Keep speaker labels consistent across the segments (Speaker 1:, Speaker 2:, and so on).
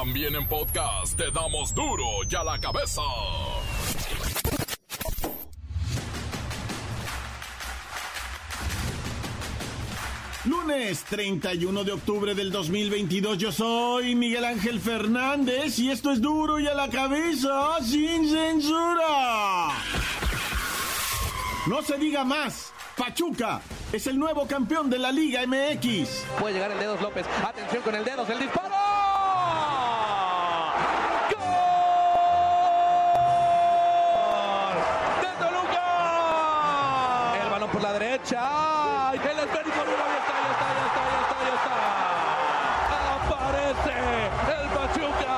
Speaker 1: También en podcast te damos duro y a la cabeza.
Speaker 2: Lunes 31 de octubre del 2022 yo soy Miguel Ángel Fernández y esto es duro y a la cabeza sin censura. No se diga más, Pachuca es el nuevo campeón de la Liga MX.
Speaker 3: Puede llegar el dedos López, atención con el dedos, el disparo. Derecha. El esférico duro, ahí está, ahí está, ahí está, ahí está, ahí está. Aparece el Pachuca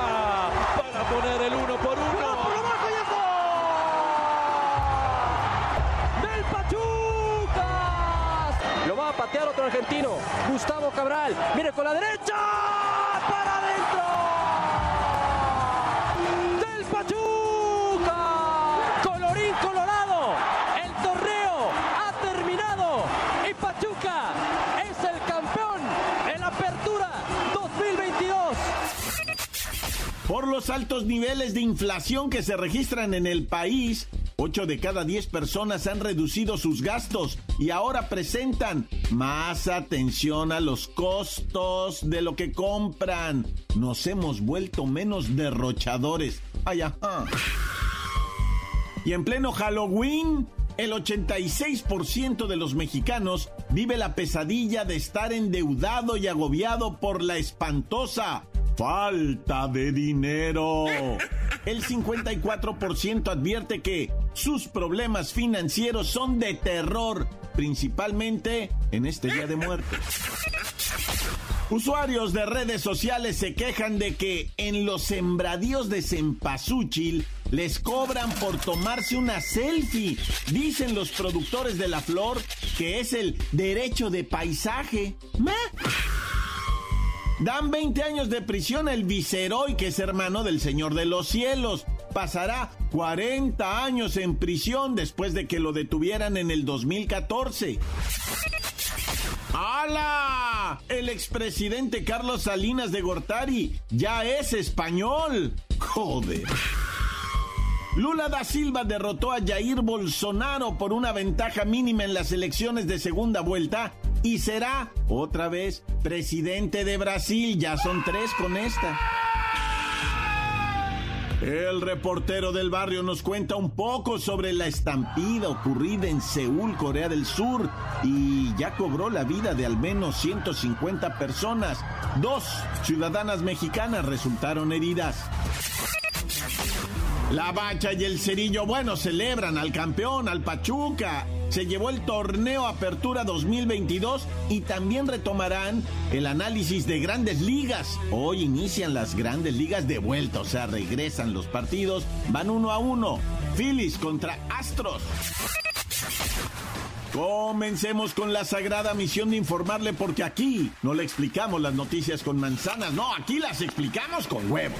Speaker 3: para poner el uno por uno.
Speaker 4: Lo va a patear otro argentino, Gustavo Cabral. Mire con la derecha.
Speaker 2: Por los altos niveles de inflación que se registran en el país, 8 de cada 10 personas han reducido sus gastos y ahora presentan más atención a los costos de lo que compran. Nos hemos vuelto menos derrochadores. Ay, ajá. Y en pleno Halloween, el 86% de los mexicanos vive la pesadilla de estar endeudado y agobiado por la espantosa falta de dinero. El 54% advierte que sus problemas financieros son de terror, principalmente en este Día de Muertos. Usuarios de redes sociales se quejan de que en los sembradíos de Cempasúchil les cobran por tomarse una selfie. Dicen los productores de la flor que es el derecho de paisaje. ¿Meh? Dan 20 años de prisión el viceroy, que es hermano del Señor de los Cielos. Pasará 40 años en prisión después de que lo detuvieran en el 2014. ¡Hala! El expresidente Carlos Salinas de Gortari ya es español. Joder. Lula da Silva derrotó a Jair Bolsonaro por una ventaja mínima en las elecciones de segunda vuelta y será otra vez presidente de Brasil. Ya son tres con esta. El reportero del barrio nos cuenta un poco sobre la estampida ocurrida en Seúl, Corea del Sur, y ya cobró la vida de al menos 150 personas. Dos ciudadanas mexicanas resultaron heridas. La Bacha y el Cerillo, bueno, celebran al campeón, al Pachuca. Se llevó el torneo Apertura 2022 y también retomarán el análisis de grandes ligas. Hoy inician las grandes ligas de vuelta, o sea, regresan los partidos, van uno a uno. Phillies contra Astros. Comencemos con la sagrada misión de informarle porque aquí no le explicamos las noticias con manzanas, no, aquí las explicamos con huevos.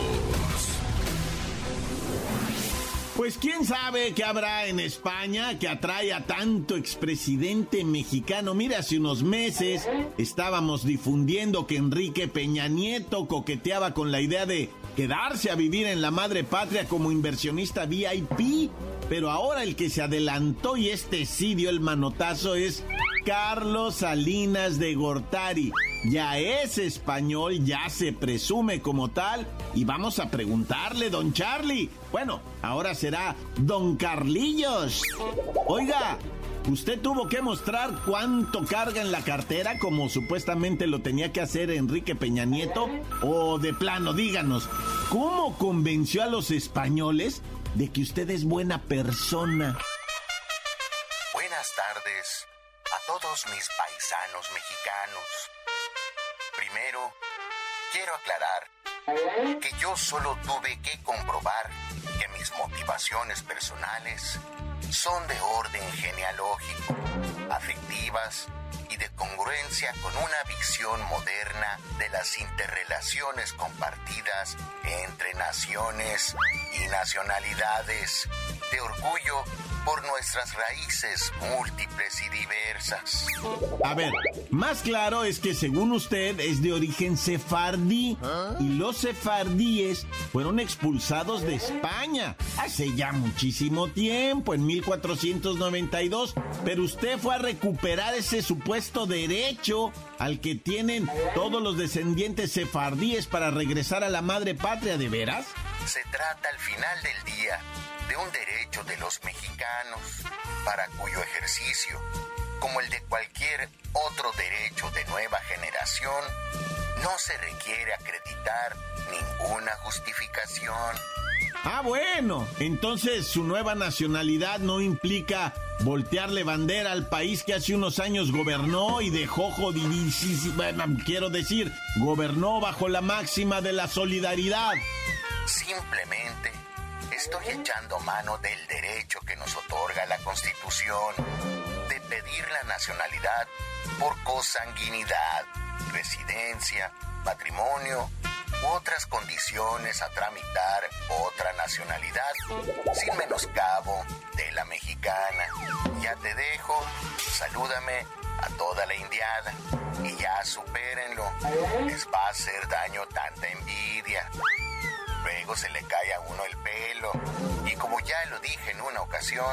Speaker 2: Pues quién sabe qué habrá en España que atrae a tanto expresidente mexicano. Mira, hace unos meses estábamos difundiendo que Enrique Peña Nieto coqueteaba con la idea de quedarse a vivir en la madre patria como inversionista VIP. Pero ahora el que se adelantó y este sí dio el manotazo es Carlos Salinas de Gortari. Ya es español, ya se presume como tal. Y vamos a preguntarle, don Charlie. Bueno, ahora será don Carlillos. Oiga, ¿usted tuvo que mostrar cuánto carga en la cartera como supuestamente lo tenía que hacer Enrique Peña Nieto? O de plano, díganos, ¿cómo convenció a los españoles de que usted es buena persona?
Speaker 5: Buenas tardes todos mis paisanos mexicanos. Primero, quiero aclarar que yo solo tuve que comprobar que mis motivaciones personales son de orden genealógico, afectivas y de congruencia con una visión moderna de las interrelaciones compartidas entre naciones y nacionalidades, de orgullo por nuestras raíces múltiples y diversas.
Speaker 2: A ver, más claro es que según usted es de origen sefardí y los sefardíes fueron expulsados de España hace ya muchísimo tiempo, en 1492, pero usted fue a recuperar ese supuesto derecho al que tienen todos los descendientes sefardíes para regresar a la madre patria, ¿de veras?
Speaker 5: Se trata al final del día de un derecho de los mexicanos para cuyo ejercicio, como el de cualquier otro derecho de nueva generación, no se requiere acreditar ninguna justificación.
Speaker 2: Ah, bueno, entonces su nueva nacionalidad no implica voltearle bandera al país que hace unos años gobernó y dejó jodidísimo, quiero decir, gobernó bajo la máxima de la solidaridad.
Speaker 5: Simplemente estoy echando mano del derecho que nos otorga la Constitución de pedir la nacionalidad por consanguinidad, residencia, matrimonio u otras condiciones a tramitar otra nacionalidad, sin menoscabo de la mexicana. Ya te dejo, salúdame a toda la indiada y ya supérenlo. Les va a hacer daño tanta envidia. Luego se le cae a uno el pelo. Y como ya lo dije en una ocasión,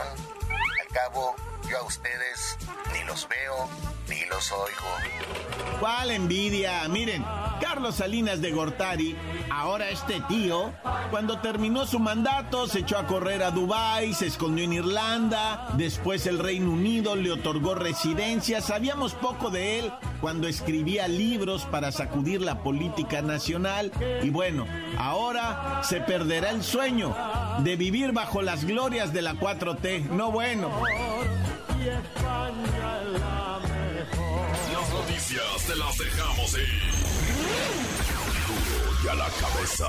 Speaker 5: al cabo yo a ustedes ni los veo ni los oigo.
Speaker 2: ¿Cuál envidia? Miren, Carlos Salinas de Gortari, ahora este tío, cuando terminó su mandato se echó a correr a Dubái, se escondió en Irlanda, después el Reino Unido le otorgó residencia, sabíamos poco de él cuando escribía libros para sacudir la política nacional y bueno, ahora se perderá el sueño de vivir bajo las glorias de la 4T. No bueno.
Speaker 1: Las noticias te las dejamos ir. Duro y a la cabeza.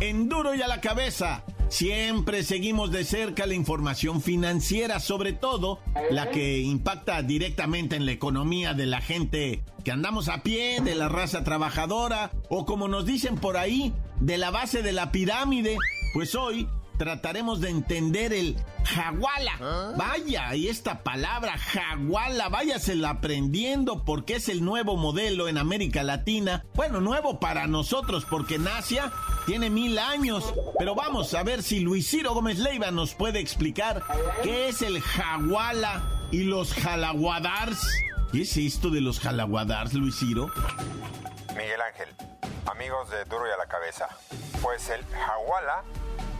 Speaker 2: En duro y a la cabeza. Siempre seguimos de cerca la información financiera, sobre todo la que impacta directamente en la economía de la gente que andamos a pie, de la raza trabajadora, o como nos dicen por ahí, de la base de la pirámide. Pues hoy trataremos de entender el jaguala. Vaya, y esta palabra jaguala, váyasela aprendiendo porque es el nuevo modelo en América Latina. Bueno, nuevo para nosotros porque Nacia tiene mil años. Pero vamos a ver si Luis Ciro Gómez Leiva nos puede explicar qué es el jaguala y los jalaguadars. ¿Qué es esto de los jalaguadars, Luis Ciro?
Speaker 6: Miguel Ángel, amigos de Duro y a la Cabeza. Pues el Hawala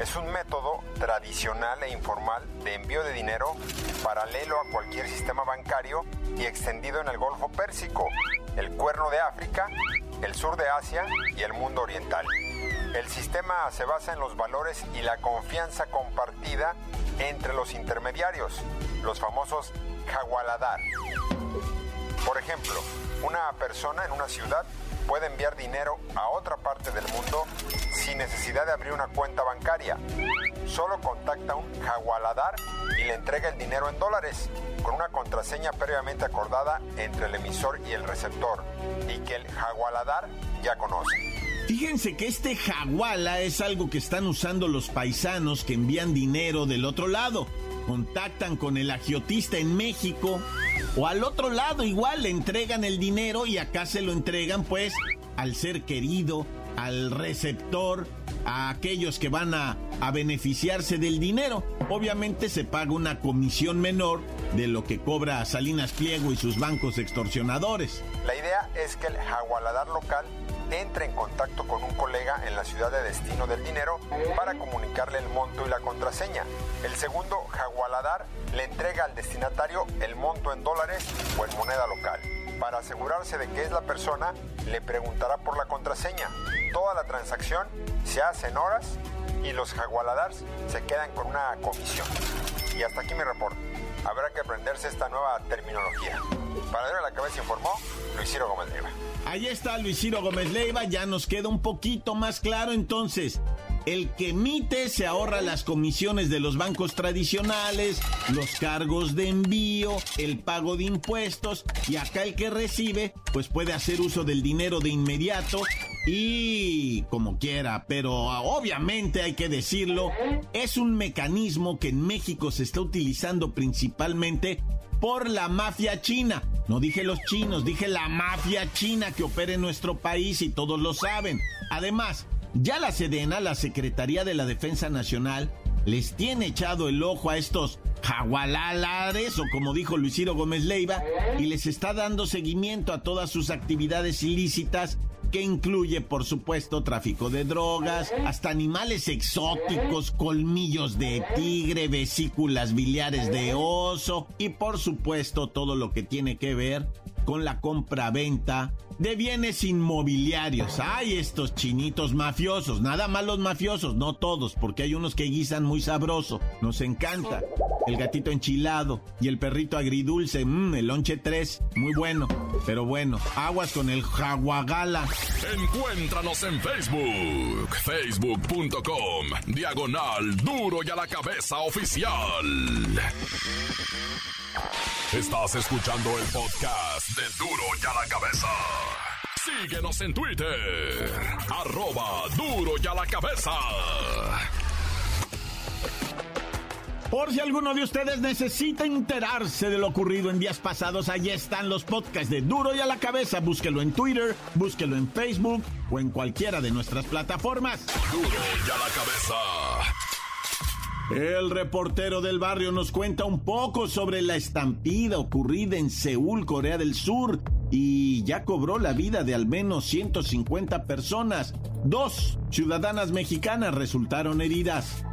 Speaker 6: es un método tradicional e informal de envío de dinero paralelo a cualquier sistema bancario y extendido en el Golfo Pérsico, el Cuerno de África, el sur de Asia y el mundo oriental. El sistema se basa en los valores y la confianza compartida entre los intermediarios, los famosos Hawaladar. Por ejemplo, una persona en una ciudad puede enviar dinero a otra parte del mundo sin necesidad de abrir una cuenta bancaria. Solo contacta un jagualadar y le entrega el dinero en dólares con una contraseña previamente acordada entre el emisor y el receptor y que el jagualadar ya conoce.
Speaker 2: Fíjense que este jaguala es algo que están usando los paisanos que envían dinero del otro lado. Contactan con el agiotista en México o al otro lado igual le entregan el dinero y acá se lo entregan pues al ser querido, al receptor, a aquellos que van a, a, beneficiarse del dinero. Obviamente se paga una comisión menor de lo que cobra Salinas Pliego y sus bancos extorsionadores.
Speaker 6: La idea es que el jagualadar local entre en contacto con un colega en la ciudad de destino del dinero para comunicarle el monto y la contraseña. El segundo jagualadar le entrega al destinatario el monto en dólares o en moneda local. Para asegurarse de que es la persona, le preguntará por la contraseña. Toda la transacción se hace en horas y los jagualadars se quedan con una comisión. Y hasta aquí mi reporte. Habrá que aprenderse esta nueva terminología. Para darle la cabeza informó Luis Ciro Gómez Leiva.
Speaker 2: Ahí está Luis Ciro Gómez Leiva, ya nos queda un poquito más claro entonces. El que emite se ahorra las comisiones de los bancos tradicionales, los cargos de envío, el pago de impuestos y acá el que recibe pues puede hacer uso del dinero de inmediato y como quiera, pero obviamente hay que decirlo, es un mecanismo que en México se está utilizando principalmente por la mafia china. No dije los chinos, dije la mafia china que opera en nuestro país y todos lo saben. Además, ya la Sedena, la Secretaría de la Defensa Nacional, les tiene echado el ojo a estos jagualalares, o como dijo Luisiro Gómez Leiva, y les está dando seguimiento a todas sus actividades ilícitas que incluye, por supuesto, tráfico de drogas, hasta animales exóticos, colmillos de tigre, vesículas biliares de oso y, por supuesto, todo lo que tiene que ver con la compra-venta de bienes inmobiliarios. Hay estos chinitos mafiosos, nada más los mafiosos, no todos, porque hay unos que guisan muy sabroso, nos encanta. El gatito enchilado y el perrito agridulce, mmm, el lonche 3, muy bueno, pero bueno, aguas con el jaguagala.
Speaker 1: Encuéntranos en Facebook, facebook.com, diagonal duro y a la cabeza oficial. Estás escuchando el podcast de Duro y a la cabeza. Síguenos en Twitter, arroba duro y a la cabeza.
Speaker 2: Por si alguno de ustedes necesita enterarse de lo ocurrido en días pasados, allí están los podcasts de Duro y a la cabeza. Búsquelo en Twitter, búsquelo en Facebook o en cualquiera de nuestras plataformas.
Speaker 1: Duro y a la cabeza.
Speaker 2: El reportero del barrio nos cuenta un poco sobre la estampida ocurrida en Seúl, Corea del Sur, y ya cobró la vida de al menos 150 personas. Dos ciudadanas mexicanas resultaron heridas.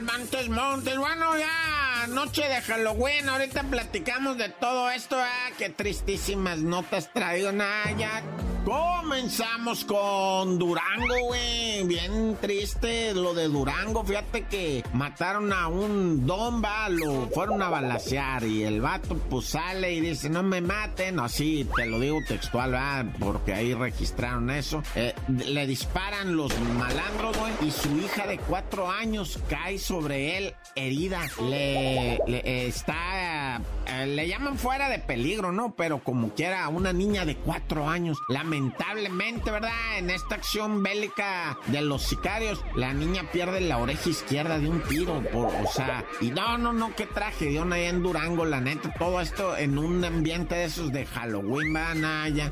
Speaker 7: Montes, Montes, bueno, ya noche de Halloween, ahorita platicamos de todo esto, ah, qué tristísimas notas traído, nada, ya Comenzamos con Durango, güey. Bien triste lo de Durango. Fíjate que mataron a un don, lo fueron a balasear. Y el vato, pues sale y dice: No me maten. Así te lo digo textual, ¿verdad? Porque ahí registraron eso. Eh, le disparan los malandros, güey. Y su hija de cuatro años cae sobre él herida. Le, le está. Eh, le llaman fuera de peligro, ¿no? Pero como quiera, una niña de cuatro años. La lamentablemente, ¿verdad? En esta acción bélica de los sicarios, la niña pierde la oreja izquierda de un tiro, por, o sea, y no, no, no, qué tragedia ahí en Durango, la neta, todo esto en un ambiente de esos de Halloween, van allá.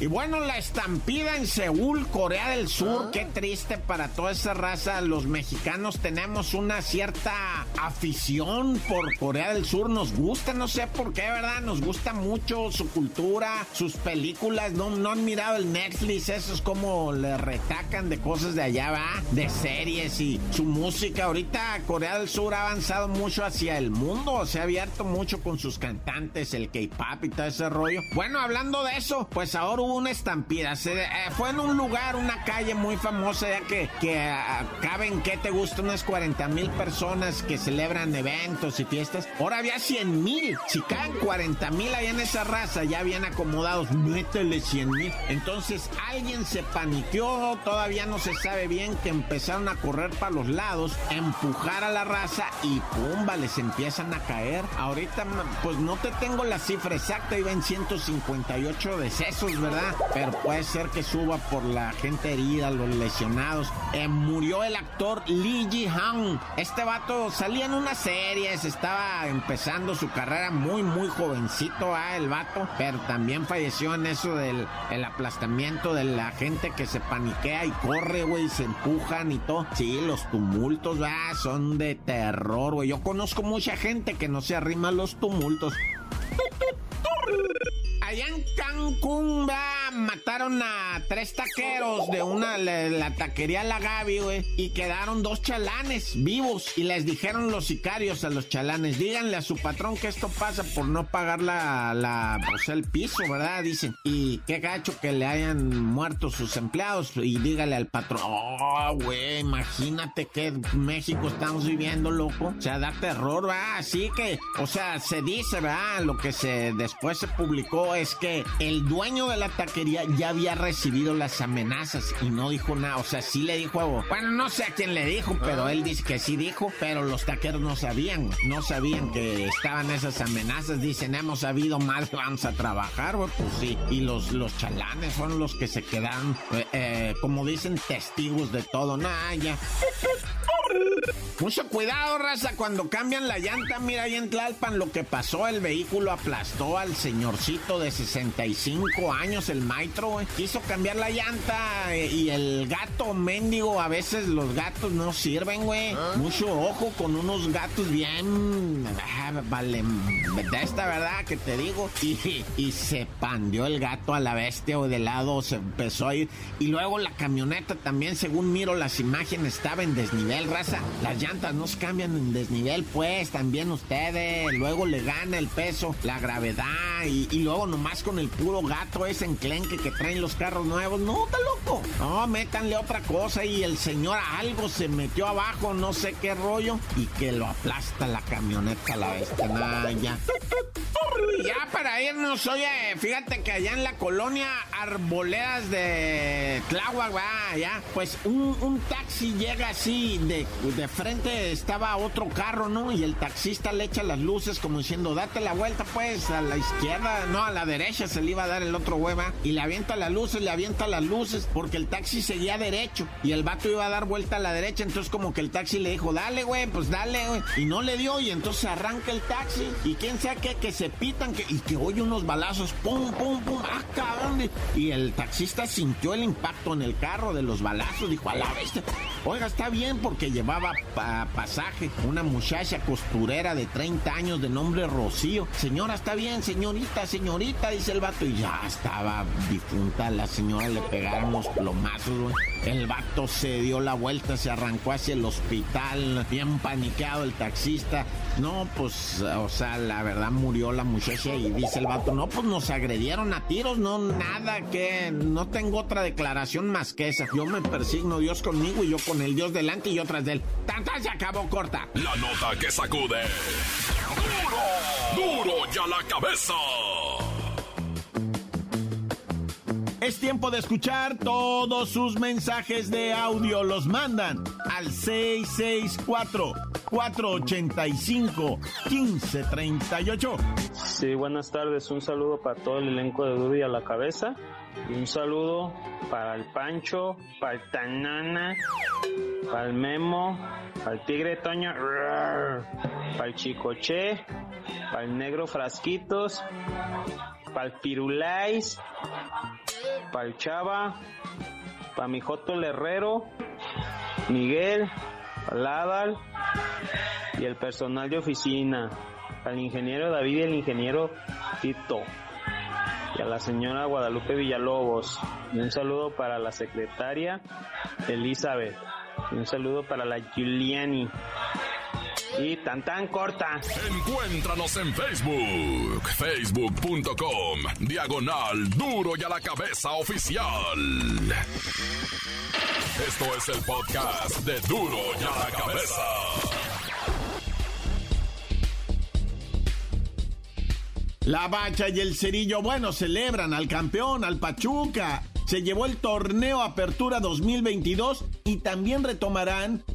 Speaker 7: Y bueno, la estampida en Seúl, Corea del Sur, qué triste para toda esa raza. Los mexicanos tenemos una cierta afición por Corea del Sur, nos gusta, no sé por qué, ¿verdad? Nos gusta mucho su cultura, sus películas películas, no, han mirado el Netflix, eso es como le retacan de cosas de allá, va, de series y su música. Ahorita Corea del Sur ha avanzado mucho hacia el mundo, se ha abierto mucho con sus cantantes, el K-pop y todo ese rollo. Bueno, hablando de eso, pues ahora hubo una estampida. Se, eh, fue en un lugar, una calle muy famosa, ya que, que uh, caben, ¿qué te gusta? Unas 40 mil personas que celebran eventos y fiestas. Ahora había 100 mil. Si caen 40 mil ahí en esa raza, ya bien acomodados métele 100 mil. Entonces alguien se paniqueó, todavía no se sabe bien, que empezaron a correr para los lados, empujar a la raza y pumba, les empiezan a caer. Ahorita, pues no te tengo la cifra exacta, iba en 158 decesos, ¿verdad? Pero puede ser que suba por la gente herida, los lesionados. Eh, murió el actor Lee Ji-hang. Este vato salía en una serie, se estaba empezando su carrera muy, muy jovencito, ¿ah? El vato, pero también falleció en eso del el aplastamiento de la gente que se paniquea y corre, güey, se empujan y todo. Sí, los tumultos, va, son de terror, güey. Yo conozco mucha gente que no se arrima a los tumultos. Allá en Cancún, va, mataron a tres taqueros de una, la, taquería La Gaby, güey, y quedaron dos chalanes vivos. Y les dijeron los sicarios a los chalanes, díganle a su patrón que esto pasa por no pagar la, la pues el piso, ¿verdad? Dicen. Y qué gacho que le hayan muerto sus empleados. Y dígale al patrón, oh, güey, imagínate que México estamos viviendo, loco. O sea, da terror, ¿verdad? Así que, o sea, se dice, ¿verdad? Lo que se después se publicó es que el dueño de la taquería ya había recibido las amenazas y no dijo nada. O sea, sí le dijo, bueno, no sé a quién le dijo, pero él dice que sí dijo, pero los taqueros no sabían, no sabían que estaban esas amenazas. Dicen, hemos sabido mal, vamos a trabajar, pues sí. Y los, los chalanes fueron los que se quedaron, eh, eh, como dicen, testigos de todo. Nah, ya. Mucho cuidado, raza, cuando cambian la llanta. Mira ahí en Tlalpan lo que pasó. El vehículo aplastó al señorcito de 65 años, el Maitro. Quiso cambiar la llanta eh, y el gato mendigo. A veces los gatos no sirven, güey. ¿Ah? Mucho ojo con unos gatos bien. Ah, vale, de esta verdad que te digo. Y, y se pandió el gato a la bestia o de lado. Se empezó a ir. Y luego la camioneta también, según miro las imágenes, estaba en desnivel, raza. Las llantas no se cambian en desnivel, pues, también ustedes. Luego le gana el peso, la gravedad, y, luego nomás con el puro gato ese enclenque que traen los carros nuevos. No, está loco. No, métanle otra cosa y el señor algo se metió abajo, no sé qué rollo, y que lo aplasta la camioneta la vez. Ya para irnos, oye, fíjate que allá en la colonia Arboledas de Tláhuac, ya, pues un, taxi llega así, de, de frente estaba otro carro, ¿no? Y el taxista le echa las luces como diciendo, date la vuelta pues a la izquierda, no, a la derecha se le iba a dar el otro hueva. Y le avienta las luces, le avienta las luces, porque el taxi seguía derecho. Y el vato iba a dar vuelta a la derecha, entonces como que el taxi le dijo, dale, güey, pues dale, güey. Y no le dio, y entonces arranca el taxi. Y quién sea que, que se pitan, que, y que oye unos balazos, pum, pum, pum, ah, cabrón. Y el taxista sintió el impacto en el carro de los balazos, dijo, a la bestia. Oiga, está bien porque llevaba pasaje una muchacha costurera de 30 años de nombre Rocío. Señora, está bien, señorita, señorita, dice el vato. Y ya estaba difunta la señora, le pegaron los plomazos. El vato se dio la vuelta, se arrancó hacia el hospital, bien paniqueado el taxista. No, pues, o sea, la verdad murió la muchacha y dice el vato, no, pues nos agredieron a tiros, no, nada, que no tengo otra declaración más que esa. Yo me persigno Dios conmigo y yo con el Dios delante y yo tras de él. ¡Tanta se acabó corta!
Speaker 1: La nota que sacude. ¡Duro! ¡Duro ya la cabeza!
Speaker 2: Es tiempo de escuchar todos sus mensajes de audio. Los mandan al 664-485-1538.
Speaker 8: Sí, buenas tardes. Un saludo para todo el elenco de Dudy a la cabeza. Y un saludo para el Pancho, para el Tanana, para el Memo, para el Tigre Toño, para el Chicoche, para el Negro Frasquitos, para el Pirulais, para el Chava, para mi Joto Herrero, Miguel, Adal y el personal de oficina, al ingeniero David y el ingeniero Tito y a la señora Guadalupe Villalobos. Un saludo para la secretaria Elizabeth. Un saludo para la Giuliani y tan tan corta.
Speaker 1: Encuéntranos en Facebook, facebook.com, diagonal duro y a la cabeza oficial. Esto es el podcast de duro y a la cabeza.
Speaker 2: La Bacha y el Cerillo, bueno, celebran al campeón, al Pachuca se llevó el torneo Apertura 2022 y también retomarán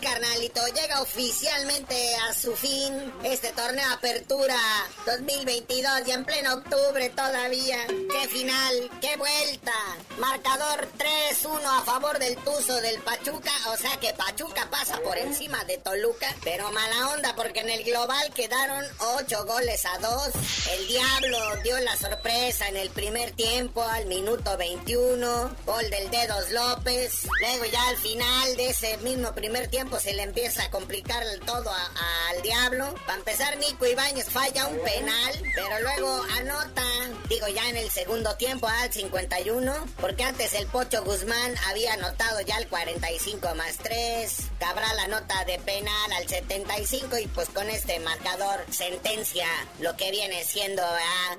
Speaker 9: Carnalito. Llega oficialmente a su fin este torneo Apertura 2022 y en pleno octubre todavía. ¡Qué final! ¡Qué vuelta! Marcador 3-1 a favor del Tuzo del Pachuca. O sea que Pachuca pasa por encima de Toluca. Pero mala onda porque en el global quedaron 8 goles a 2. El Diablo dio la sorpresa en el primer tiempo al minuto 21. Gol del Dedos López. Luego ya al final de ese mismo primer tiempo se le empieza a complicar todo al Diablo. Para empezar, Nico Ibáñez falla un penal, pero luego anota, digo ya en el segundo tiempo al 51, porque antes el Pocho Guzmán había anotado ya el 45 más 3. Cabral anota de penal al 75 y pues con este marcador sentencia lo que viene siendo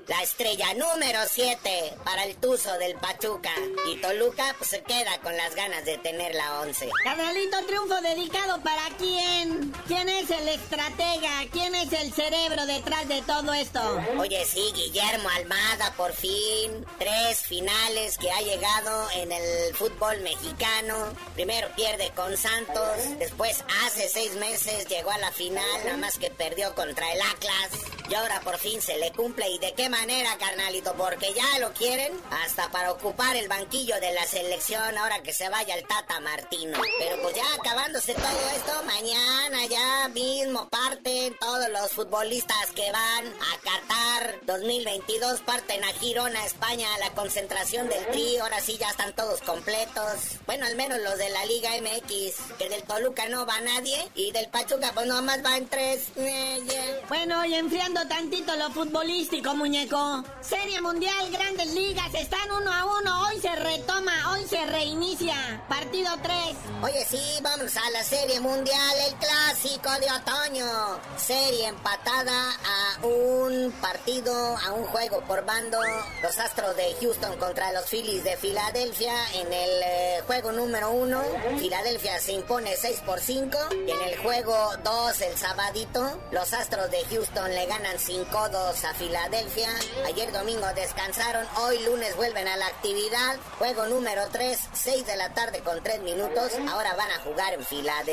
Speaker 9: la estrella número 7 para el Tuzo del Pachuca. Y Toluca pues se queda con las ganas de tener la 11.
Speaker 10: Carnalito, triunfo dedicado para quién? ¿Quién es el estratega? ¿Quién es el cerebro detrás de todo esto?
Speaker 9: Oye, sí, Guillermo Almada, por fin. Tres finales que ha llegado en el fútbol mexicano. Primero pierde con Santos, después hace seis meses llegó a la final, nada más que perdió contra el Atlas. Y ahora por fin se le cumple. ¿Y de qué manera, carnalito? Porque ya lo quieren hasta para ocupar el banquillo de la selección ahora que se vaya el Tata Martino. Pero pues ya acabándose todo esto, mañana ya mismo parten todos los futbolistas que van a Qatar 2022, parten a Girona, España, a la concentración del Tri. Ahora sí ya están todos completos. Bueno, al menos los de la Liga MX, que del Toluca no va nadie. Y del Pachuca, pues nomás van tres. Eh,
Speaker 10: bueno, y enfriando tantito lo futbolístico, muñeco. Serie Mundial, Grandes Ligas, están uno a uno. Hoy se retoma, hoy se reinicia. Partido 3.
Speaker 9: Oye, sí, vamos a la Serie Mundial, el clásico de otoño. Serie empatada a un partido, a un juego por bando. Los Astros de Houston contra los Phillies de Filadelfia. En el eh, juego número uno, Filadelfia se impone 6 por 5. Y en el juego 2, el sabadito, los Astros de Houston le ganan 5-2 a Filadelfia. Ayer domingo descansaron, hoy lunes vuelven a la actividad. Juego número 3, 6 de la tarde con 3 minutos. Ahora van a jugar en Filadelfia.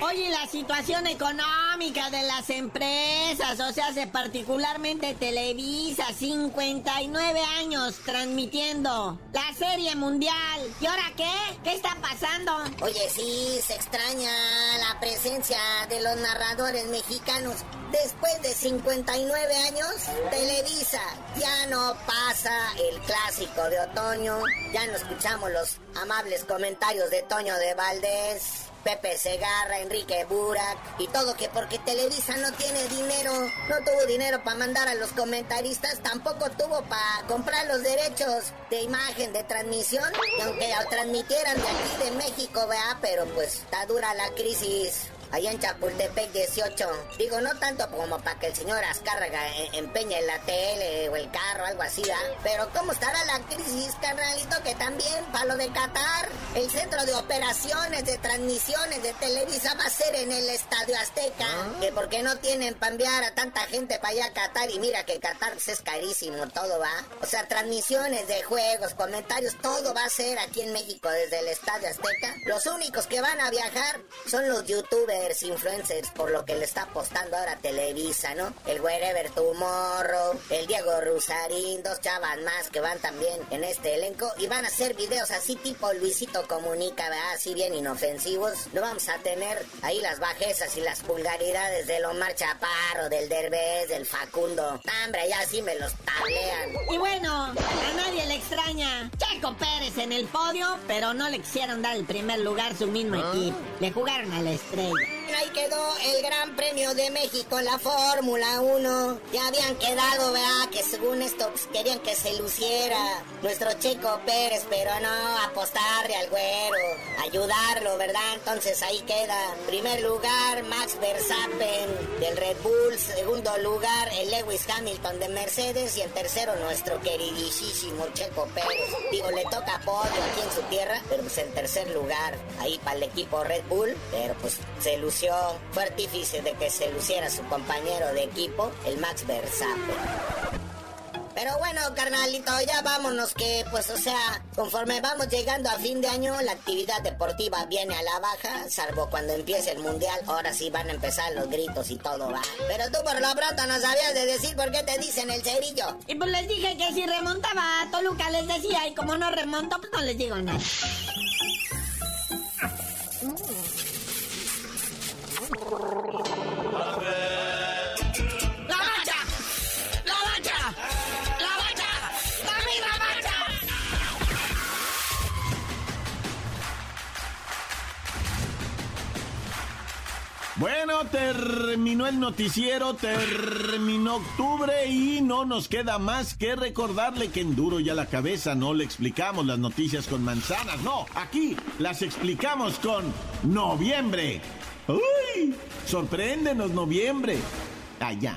Speaker 10: Oye, la situación económica de las empresas, o sea, hace particularmente Televisa, 59 años transmitiendo la serie mundial. ¿Y ahora qué? ¿Qué está pasando?
Speaker 9: Oye, sí, se extraña la presencia de los narradores mexicanos. Después de 59 años, Televisa ya no pasa el clásico de otoño. Ya no escuchamos los amables comentarios de Toño de Valdés. Pepe Segarra, Enrique Burak y todo que porque Televisa no tiene dinero, no tuvo dinero para mandar a los comentaristas, tampoco tuvo para comprar los derechos de imagen, de transmisión, y aunque transmitieran de aquí de México, vea, pero pues está dura la crisis allá en Chapultepec 18. Digo, no tanto como para que el señor Azcárraga e-, empeñe la tele o el carro, algo así, ¿da? Pero ¿cómo estará la crisis, carnalito? Que también, para lo de Qatar, el centro de operaciones, de transmisiones de Televisa va a ser en el Estadio Azteca. Ah. Que porque no tienen para enviar a tanta gente para allá a Qatar. Y mira que Qatar pues, es carísimo, todo va. O sea, transmisiones de juegos, comentarios, todo va a ser aquí en México desde el Estadio Azteca. Los únicos que van a viajar son los youtubers influencers, por lo que le está apostando ahora Televisa, ¿no? El Wherever Tomorrow, el Diego Rusarín, dos chavas más que van también en este elenco y van a hacer videos así tipo Luisito Comunica, ¿verdad? Así bien inofensivos. No vamos a tener ahí las bajezas y las vulgaridades del Omar Chaparro, del Derbez, del Facundo. Hambre, ya sí me los tablean.
Speaker 10: Y bueno, a nadie le extraña. Checo Pérez en el podio, pero no le quisieron dar el primer lugar su mismo ¿Ah? equipo. Le jugaron a la estrella.
Speaker 9: Ahí quedó el Gran Premio de México la Fórmula 1. Ya habían quedado, ¿verdad? Que según esto pues, querían que se luciera nuestro Checo Pérez, pero no apostarle al güero, ayudarlo, ¿verdad? Entonces ahí queda. Primer lugar, Max Verstappen del Red Bull. Segundo lugar, el Lewis Hamilton de Mercedes. Y en tercero, nuestro queridísimo Checo Pérez. Digo, le toca apoyo aquí en su tierra, pero pues en tercer lugar, ahí para el equipo Red Bull. Pero pues se lució fue artífice de que se luciera su compañero de equipo, el Max Verstappen. Pero bueno, carnalito, ya vámonos que, pues, o sea, conforme vamos llegando a fin de año, la actividad deportiva viene a la baja, salvo cuando empiece el mundial, ahora sí van a empezar los gritos y todo va. Pero tú por lo pronto no sabías de decir por qué te dicen el cerillo.
Speaker 10: Y pues les dije que si remontaba a Toluca les decía, y como no remonto, pues no les digo nada.
Speaker 2: Terminó el noticiero, terminó octubre y no nos queda más que recordarle que en duro y a la cabeza no le explicamos las noticias con manzanas, no, aquí las explicamos con noviembre. ¡Uy! Sorpréndenos noviembre. Allá.